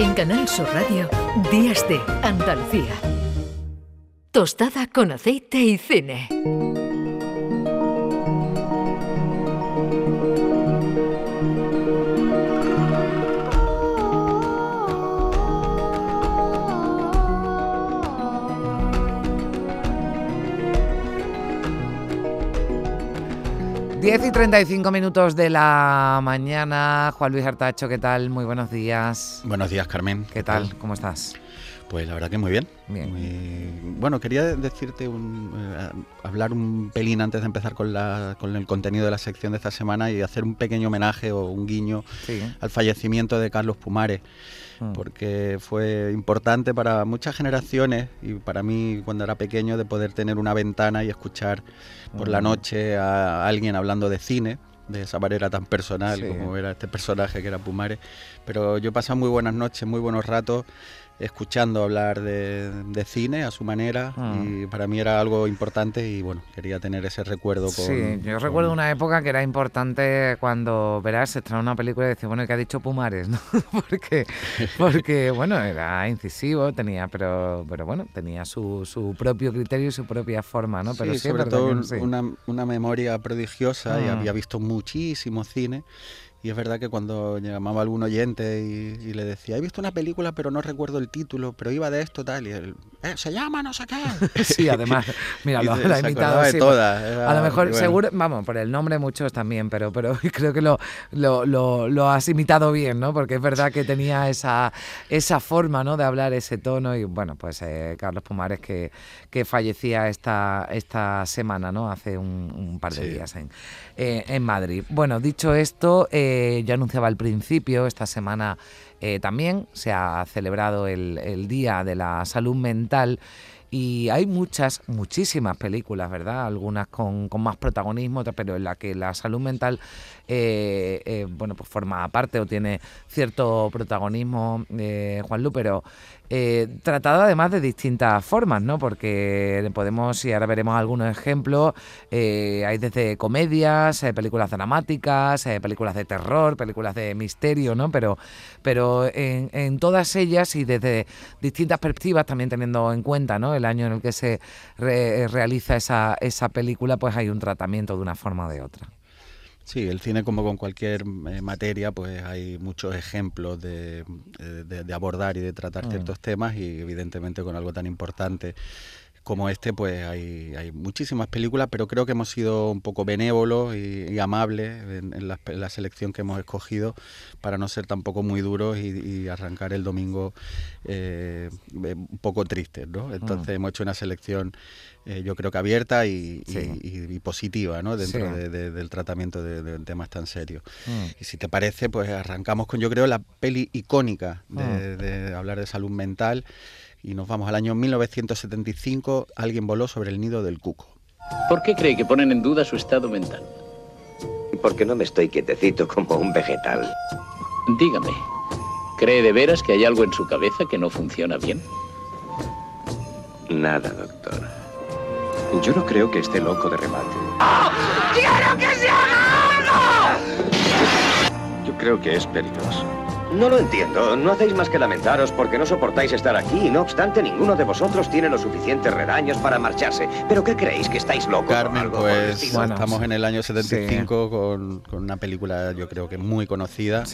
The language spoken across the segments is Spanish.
En Canal Sur Radio, Días de Andalucía. Tostada con aceite y cine. 10 y 35 minutos de la mañana. Juan Luis Artacho, ¿qué tal? Muy buenos días. Buenos días, Carmen. ¿Qué, tal? ¿Cómo estás? Pues la verdad que muy bien. Bien. Bueno, quería decirte, un, eh, hablar un pelín antes de empezar con, la, con el contenido de la sección de esta semana y hacer un pequeño homenaje o un guiño al fallecimiento de Carlos Pumares. Mm. porque fue importante para muchas generaciones y para mí cuando era pequeño de poder tener una ventana y escuchar por la mm. noche a alguien hablando de cine de esa manera tan personal como era este personaje que era Pumares. Pero yo pasaba muy buenas noches, muy buenos ratos escuchando hablar de, cine a su manera ah. y para mí era algo importante y bueno, quería tener ese recuerdo. Con, sí, yo recuerdo una época que era importante cuando, verás, se trae una película y decía, bueno, ¿qué ha dicho Pumares? ¿no? porque, porque, bueno, era incisivo, tenía, pero, pero bueno, tenía su, su propio criterio y su propia forma, ¿no? Pero sí, sobre todo una, una, memoria prodigiosa y ah. había visto muchísimo cine y es verdad que cuando llamaba algún oyente y, le decía, he visto una película pero no recuerdo el título, pero iba de esto tal, y él, eh, se llama no sé qué. sí, además, mira, lo, ha imitado. De todas, a lo mejor, seguro, vamos, por el nombre muchos también, pero, pero creo que lo, lo, lo, has imitado bien, ¿no? Porque es verdad que tenía esa, esa forma, ¿no? De hablar, ese tono, y bueno, pues eh, Carlos Pumares que, que fallecía esta, esta semana, ¿no? Hace un, par de días en, eh, en Madrid. Bueno, dicho esto, yo anunciaba al principio, esta semana eh, también se ha celebrado el, Día de la Salud Mental. Y hay muchas, muchísimas películas, ¿verdad? Algunas con, más protagonismo, pero en la que la salud mental, bueno, pues forma parte o tiene cierto protagonismo, Juan Lu, pero eh, tratado además de distintas formas, ¿no? Porque podemos, y ahora veremos algunos ejemplos, eh, hay desde comedias, eh, películas dramáticas, películas de terror, películas de misterio, ¿no? Pero, pero en, todas ellas y desde distintas perspectivas, también teniendo en cuenta, ¿no? El año en el que se realiza esa, esa película, pues hay un tratamiento de una forma o de otra. Sí, el cine como con cualquier eh, materia, pues hay muchos ejemplos de, de, abordar y de tratar mm. ciertos temas y evidentemente con algo tan importante como este, pues hay, hay, muchísimas películas, pero creo que hemos sido un poco benévolos y, amables en, la, selección que hemos escogido para no ser tampoco muy duros y, arrancar el domingo eh, un poco tristes, ¿no? Entonces mm. hemos hecho una selección eh, yo creo que abierta y, positiva ¿no? dentro del tratamiento de, temas tan serios. Mm. Y si te parece, pues arrancamos con yo creo la peli icónica de, mm. de hablar de salud mental y nos vamos al año 1975, alguien voló sobre el nido del cuco. ¿Por qué cree que ponen en duda su estado mental? Porque no me estoy quietecito como un vegetal. Dígame, ¿cree de veras que hay algo en su cabeza que no funciona bien? Nada, doctor. Yo no creo que esté loco de remate. ¡Oh! ¡Quiero que se haga algo! Yo creo que es peligroso. No lo entiendo. No hacéis más que lamentaros porque no soportáis estar aquí y no obstante ninguno de vosotros tiene los suficientes redaños para marcharse. ¿Pero qué creéis? ¿Que estáis locos? Carmen, pues estamos en el año 75 con, con, una película yo creo que muy conocida.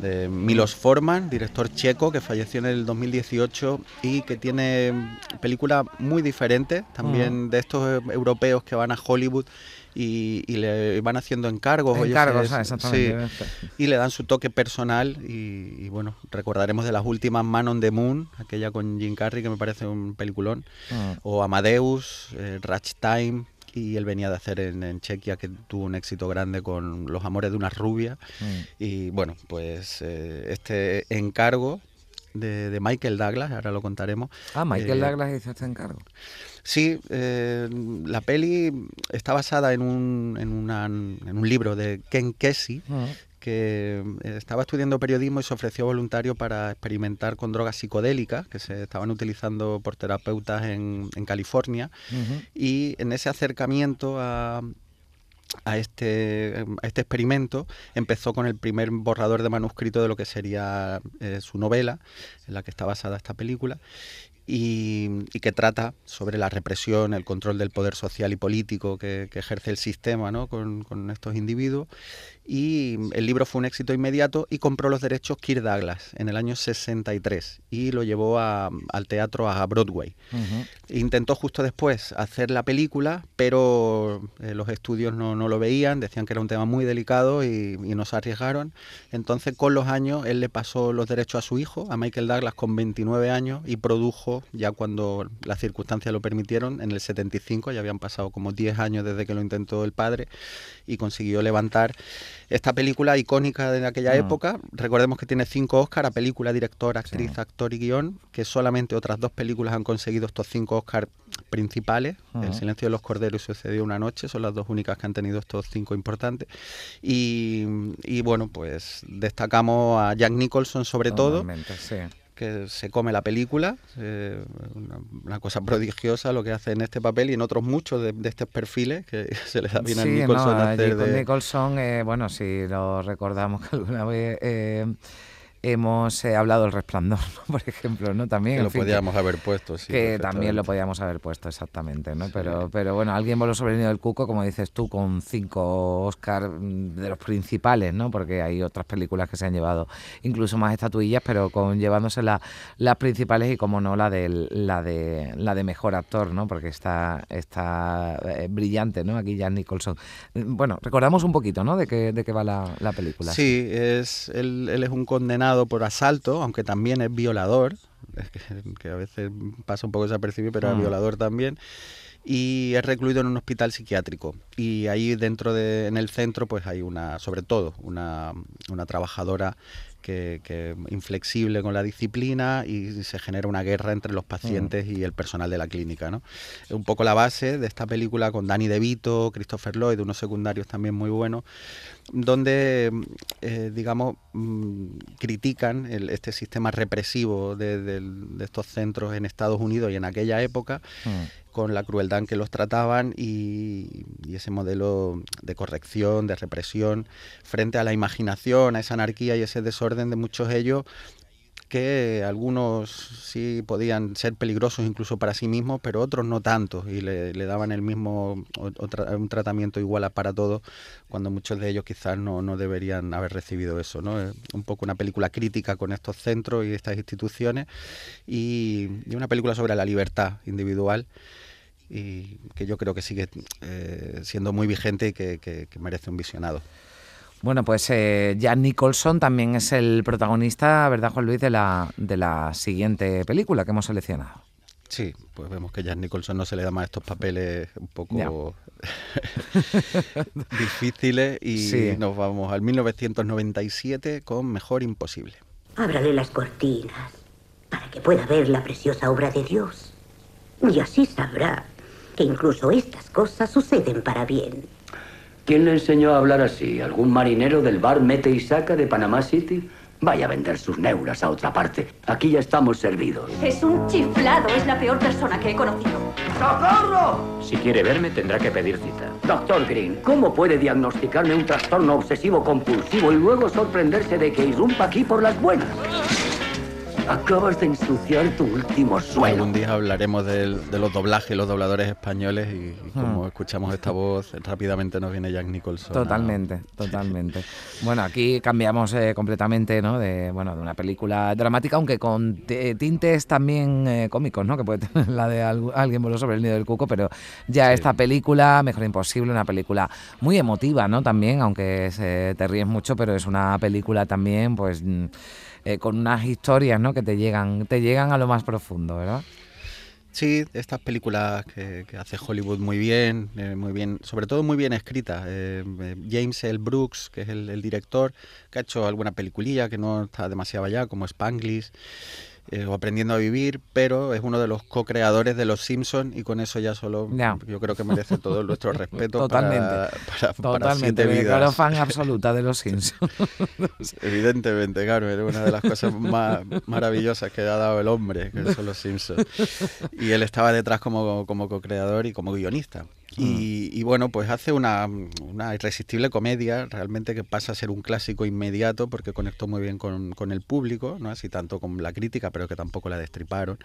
De Milos Forman, director checo que falleció en el 2018 y que tiene película muy diferente también mm. de estos europeos que van a Hollywood y, le van haciendo encargos. Encargos, ah, exactamente. y le dan su toque personal y, bueno, recordaremos de las últimas Man on the Moon, aquella con Jim Carrey que me parece un peliculón, ah. o Amadeus, eh, Ratch Time, y él venía de hacer en, Chequia que tuvo un éxito grande con Los Amores de una rubia mm. y bueno pues eh, este encargo de, Michael Douglas ahora lo contaremos ah Michael eh, Douglas hizo este encargo Sí, eh, la peli está basada en un, en, en un libro de Ken Kesey, ah. que eh, estaba estudiando periodismo y se ofreció voluntario para experimentar con drogas psicodélicas que se estaban utilizando por terapeutas en, California. Y en ese acercamiento a, a este, a este experimento empezó con el primer borrador de manuscrito de lo que sería eh, su novela, en la que está basada esta película, y, que trata sobre la represión, el control del poder social y político que, ejerce el sistema ¿no? con, estos individuos y el libro fue un éxito inmediato y compró los derechos Kirk Douglas en el año 63 y lo llevó al teatro a Broadway. Intentó justo después hacer la película, pero eh, los estudios no, lo veían, decían que era un tema muy delicado y, y nos arriesgaron. Entonces con los años él le pasó los derechos a su hijo, a Michael Douglas con 29 años y produjo ya cuando las circunstancias lo permitieron, en el 75, ya habían pasado como 10 años desde que lo intentó el padre y consiguió levantar esta película icónica de aquella mm. época. Recordemos que tiene cinco Oscars a película, director, actriz, actor y guion, que solamente otras dos películas han conseguido estos cinco Oscars principales. El silencio de los corderos y sucedió una noche, son las dos únicas que han tenido estos cinco importantes. Y, bueno, pues destacamos a Jack Nicholson sobre todo. Sí que se come la película, eh, una, cosa prodigiosa lo que hace en este papel y en otros muchos de, estos perfiles que se le da bien a Nicholson hacer de... Nicholson, eh, bueno, si lo recordamos que alguna vez... Eh, hemos eh, hablado del resplandor, por ejemplo, ¿no? También. Que lo podíamos haber puesto, sí. Que también lo podíamos haber puesto, exactamente, ¿no? Pero, pero bueno, alguien voló sobre el nido del cuco, como dices tú, con cinco Oscar mm, de los principales, ¿no? Porque hay otras películas que se han llevado incluso más estatuillas, pero con llevándose las principales y como no la de la de la de mejor actor, ¿no? Porque está está eh, brillante, ¿no? Aquí Jan Nicholson. Bueno, recordamos un poquito, ¿no? De qué de qué va la, la película. Sí, es él, él es un condenado por asalto, aunque también es violador, que, a veces pasa un poco desapercibido, pero es mm. violador también y es recluido en un hospital psiquiátrico. Y ahí dentro de, en el centro, pues hay una, sobre todo, una, una trabajadora que, inflexible con la disciplina y se genera una guerra entre los pacientes mm. y el personal de la clínica. ¿no? Es un poco la base de esta película con Danny DeVito, Christopher Lloyd, unos secundarios también muy buenos, donde, eh, digamos, mm, critican este sistema represivo de, estos centros en Estados Unidos y en aquella época. Mm con la crueldad en que los trataban y, ese modelo de corrección, de represión, frente a la imaginación, a esa anarquía y ese desorden de muchos ellos que algunos sí podían ser peligrosos incluso para sí mismos, pero otros no tanto, y le, daban el mismo, un tratamiento igual para todos, cuando muchos de ellos quizás no, no deberían haber recibido eso. ¿no? Es un poco una película crítica con estos centros y estas instituciones, y una película sobre la libertad individual y que yo creo que sigue eh, siendo muy vigente y que, merece un visionado. Bueno, pues eh, Jan Nicholson también es el protagonista, ¿verdad, Juan Luis, de la, de la siguiente película que hemos seleccionado? Sí, pues vemos que Jan Nicholson no se le da más estos papeles un poco difíciles y nos vamos al 1997 con Mejor Imposible. Ábrale las cortinas para que pueda ver la preciosa obra de Dios. Y así sabrá que incluso estas cosas suceden para bien. ¿Quién le enseñó a hablar así? ¿Algún marinero del bar Mete y Saca de Panamá City? Vaya a vender sus neuras a otra parte. Aquí ya estamos servidos. Es un chiflado. Es la peor persona que he conocido. ¡Socorro! Si quiere verme, tendrá que pedir cita. Doctor Green, ¿cómo puede diagnosticarme un trastorno obsesivo compulsivo y luego sorprenderse de que irrumpa aquí por las buenas? Acabas de ensuciar tu último suelo. Un día hablaremos de, los doblajes, los dobladores españoles y, como hmm. escuchamos esta voz, rápidamente nos viene Jack Nicholson. Totalmente, totalmente. Bueno, aquí cambiamos eh, completamente, ¿no? De, bueno, de una película dramática, aunque con tintes también eh, cómicos, ¿no? Que puede tener la de alguien voló sobre el nido del cuco, pero ya esta película, Mejor Imposible, una película muy emotiva, ¿no? También, aunque se, te ríes mucho, pero es una película también, pues mm, eh, con unas historias ¿no? que te llegan, te llegan a lo más profundo, ¿verdad? Sí, estas películas que, hace Hollywood muy bien, eh, muy bien, sobre todo muy bien escritas. Eh, James L. Brooks, que es el, director, que ha hecho alguna peliculilla que no está demasiado allá, como Spanglish. Eh, o aprendiendo a vivir, pero es uno de los co-creadores de Los Simpsons y con eso ya solo yo creo que merece todo nuestro respeto Totalmente. para, para, Totalmente, Claro, fan absoluta de Los Simpsons. Evidentemente, claro, es una de las cosas más maravillosas que ha dado el hombre, que son Los Simpsons. Y él estaba detrás como, como co-creador y como guionista. Y, bueno, pues hace una, una, irresistible comedia, realmente que pasa a ser un clásico inmediato porque conectó muy bien con, con, el público, no así tanto con la crítica, pero que tampoco la destriparon,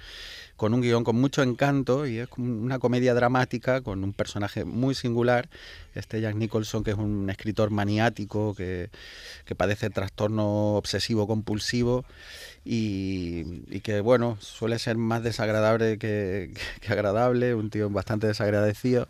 con un guion con mucho encanto y es una comedia dramática con un personaje muy singular, este Jack Nicholson, que es un escritor maniático que, que padece trastorno obsesivo compulsivo y, que bueno, suele ser más desagradable que, agradable, un tío bastante desagradecido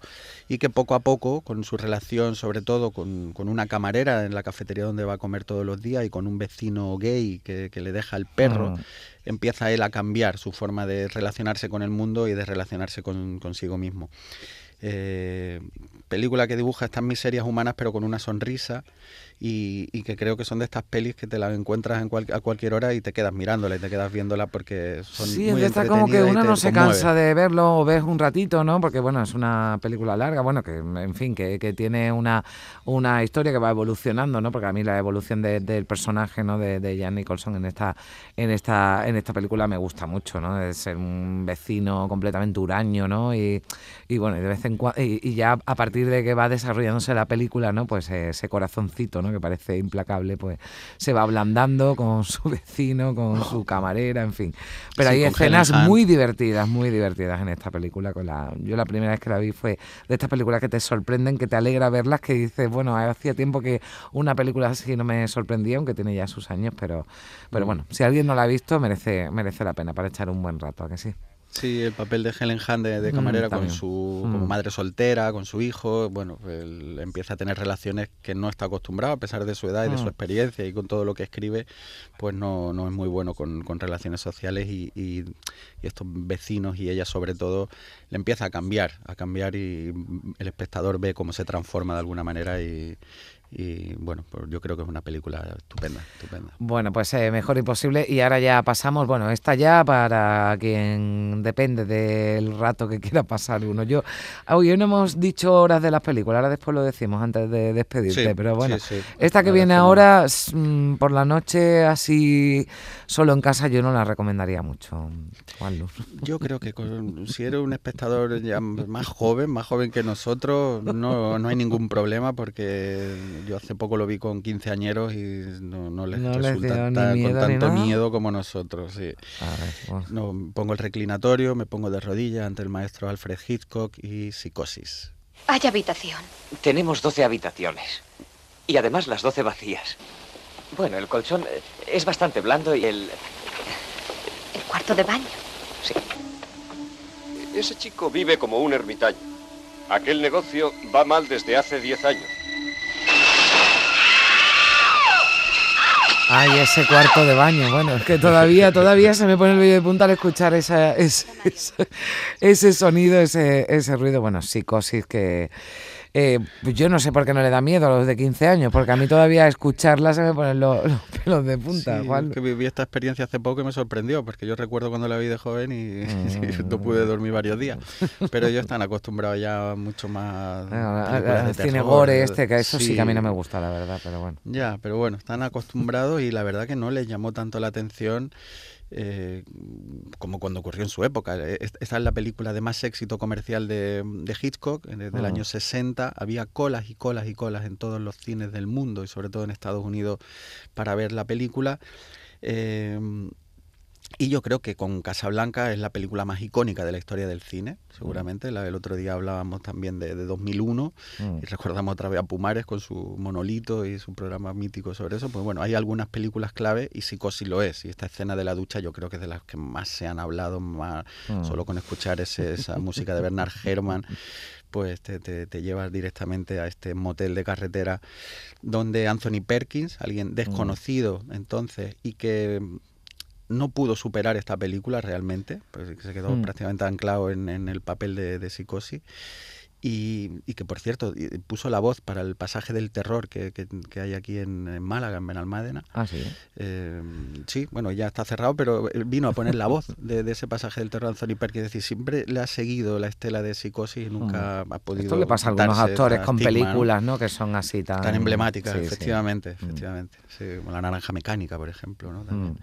y que poco a poco, con su relación sobre todo con, una camarera en la cafetería donde va a comer todos los días y con un vecino gay que, le deja el perro, mm. empieza él a cambiar su forma de relacionarse con el mundo y de relacionarse con, consigo mismo. Eh, película que dibuja estas miserias humanas pero con una sonrisa y, que creo que son de estas pelis que te las encuentras en a cualquier hora y te quedas mirándola y te quedas viéndola porque son sí, muy está como que uno no se cansa de verlo o ves un ratito, ¿no? Porque bueno, es una película larga, bueno, que en fin, que, que tiene una, una historia que va evolucionando, ¿no? Porque a mí la evolución del personaje, ¿no? De, de Jan Nicholson en esta, en esta, en esta película me gusta mucho, ¿no? De ser un vecino completamente huraño, ¿no? Y, y bueno, y de vez en cuando, y, ya a partir de que va desarrollándose la película, ¿no? Pues ese corazoncito, ¿no? que parece implacable, pues se va ablandando con su vecino, con su camarera, en fin. Pero hay escenas muy divertidas, muy divertidas en esta película. Con la, yo la primera vez que la vi fue de estas películas que te sorprenden, que te alegra verlas, que dices, bueno, hacía tiempo que una película así no me sorprendía, aunque tiene ya sus años, pero, pero mm. bueno, si alguien no la ha visto, merece, merece la pena para echar un buen rato, ¿a que sí? Sí, el papel de Helen Hunt de, mm, camarera con su como mm. madre soltera, con su hijo, bueno, él empieza a tener relaciones que no está acostumbrado a pesar de su edad y de su mm. experiencia y con todo lo que escribe, pues no, no es muy bueno con, con relaciones sociales y, y, estos vecinos y ella sobre todo le empieza a cambiar, a cambiar y el espectador ve cómo se transforma de alguna manera y, y bueno, pues yo creo que es una película estupenda, estupenda. Bueno, pues eh, mejor imposible. Y ahora ya pasamos, bueno, esta ya para quien depende del rato que quiera pasar uno. Yo, hoy no hemos dicho horas de las películas, ahora después lo decimos antes de despedirte, pero bueno, esta que viene ahora mm, por la noche así solo en casa yo no la recomendaría mucho. Yo creo que si eres un espectador ya más joven, más joven que nosotros, no, no hay ningún problema porque yo hace poco lo vi con 15 añeros y no, les resulta con tanto miedo como nosotros. Sí. no, pongo el reclinatorio, me pongo de rodillas ante el maestro Alfred Hitchcock y psicosis. Hay habitación. Tenemos 12 habitaciones. Y además las 12 vacías. Bueno, el colchón eh, es bastante blando y el... ¿El cuarto de baño? Sí. Ese chico vive como un ermitaño. Aquel negocio va mal desde hace 10 años. Ay, ese cuarto de baño. Bueno, es que todavía, todavía se me pone el vídeo de punta al escuchar esa, ese, ese, sonido, ese, ese ruido. Bueno, psicosis que eh, pues yo no sé por qué no le da miedo a los de 15 años, porque a mí todavía escucharla se me ponen los, pelos de punta. Sí, que viví esta experiencia hace poco y me sorprendió, porque yo recuerdo cuando la vi de joven y, mm. no pude dormir varios días. Pero ellos están acostumbrados ya mucho más a, cine gore este, que eso sí. que a mí no me gusta, la verdad, pero bueno. Ya, pero bueno, están acostumbrados y la verdad que no les llamó tanto la atención eh, como cuando ocurrió en su época. Eh, esta es la película de más éxito comercial de, Hitchcock, desde el año 60. Había colas y colas y colas en todos los cines del mundo y sobre todo en Estados Unidos para ver la película. Eh, y yo creo que con Casablanca es la película más icónica de la historia del cine, seguramente. La, el otro día hablábamos también de, 2001 mm. y recordamos otra vez a Pumares con su monolito y su programa mítico sobre eso. Pues bueno, hay algunas películas clave y Psicosis lo es. Y esta escena de la ducha yo creo que es de las que más se han hablado, más, mm. solo con escuchar ese, esa música de Bernard Herrmann pues te, te, te, llevas directamente a este motel de carretera donde Anthony Perkins, alguien mm. desconocido entonces y que no pudo superar esta película realmente, pues se quedó mm. prácticamente anclado en, en, el papel de, de psicosis. Y, que por cierto puso la voz para el pasaje del terror que, que, hay aquí en, Málaga, en Benalmádena. Ah, sí. Eh, sí, bueno, ya está cerrado, pero vino a poner la voz de, ese pasaje del terror a Anthony Perkins. Es decir, siempre le ha seguido la estela de psicosis y nunca mm. ha podido. Esto le pasa a algunos actores con películas, ¿no? Que son así tan. Tan emblemáticas, efectivamente. Mm. efectivamente. como la naranja mecánica, por ejemplo. ¿no? También.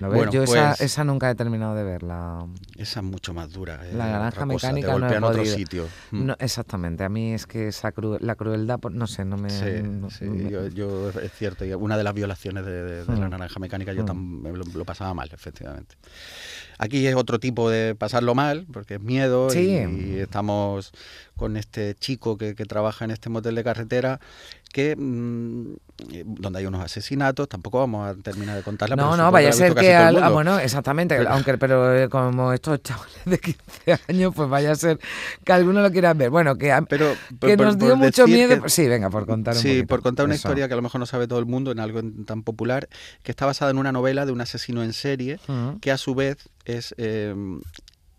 Bueno, Yo esa, pues esa, nunca he terminado de verla. Esa es mucho más dura. La eh, naranja mecánica no he podido. otro sitio. No, Exactamente, a mí es que esa la crueldad, pues, no sé, no me... Sí, Yo, es cierto, una de las violaciones de, la mm. naranja mecánica yo mm. lo, pasaba mal, efectivamente. Aquí es otro tipo de pasarlo mal, porque es miedo y, estamos con este chico que, trabaja en este motel de carretera, que mm, donde hay unos asesinatos, tampoco vamos a terminar de contarla. No, no, vaya a ser que, ah, bueno, exactamente, aunque pero eh, como estos chavales de 15 años, pues vaya a ser que algunos lo quieran ver. Bueno, que, pero, que nos dio mucho miedo. sí, venga, por contar un Sí, por contar una historia que a lo mejor no sabe todo el mundo en algo tan popular, que está basada en una novela de un asesino en serie, que a su vez es eh,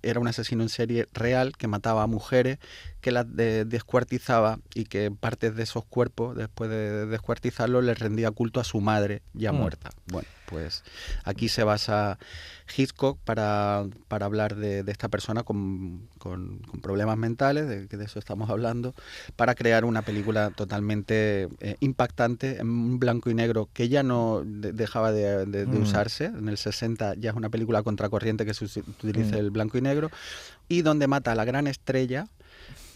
era un asesino en serie real que mataba a mujeres, que las descuartizaba y que partes de esos cuerpos, después de descuartizarlos, les rendía culto a su madre ya mm. muerta. Bueno, pues aquí se basa Hitchcock para, para hablar de, esta persona con, con, problemas mentales, de, de eso estamos hablando, para crear una película totalmente eh, impactante, en blanco y negro, que ya no dejaba de, mm. usarse. En el 60 ya es una película contracorriente que se utiliza mm. el blanco y negro, y donde mata a la gran estrella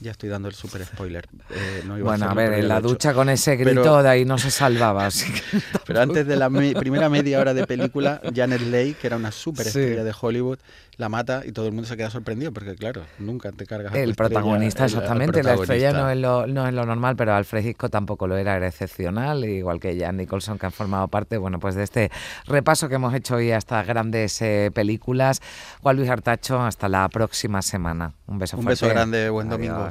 ya estoy dando el super spoiler. Eh, bueno, a, ver, en la ducha con ese grito de ahí no se salvaba. pero antes de la primera media hora de película, Janet Leigh, que era una super estrella de Hollywood, la mata y todo el mundo se queda sorprendido porque, claro, nunca te cargas. El protagonista, exactamente. la estrella no es, lo, no es lo normal, pero Alfred Hitchcock tampoco lo era, era excepcional, igual que Jan Nicholson, que han formado parte, bueno, pues de este repaso que hemos hecho hoy a estas grandes eh, películas. Juan Luis Artacho, hasta la próxima semana. Un beso Un fuerte. beso grande, buen domingo.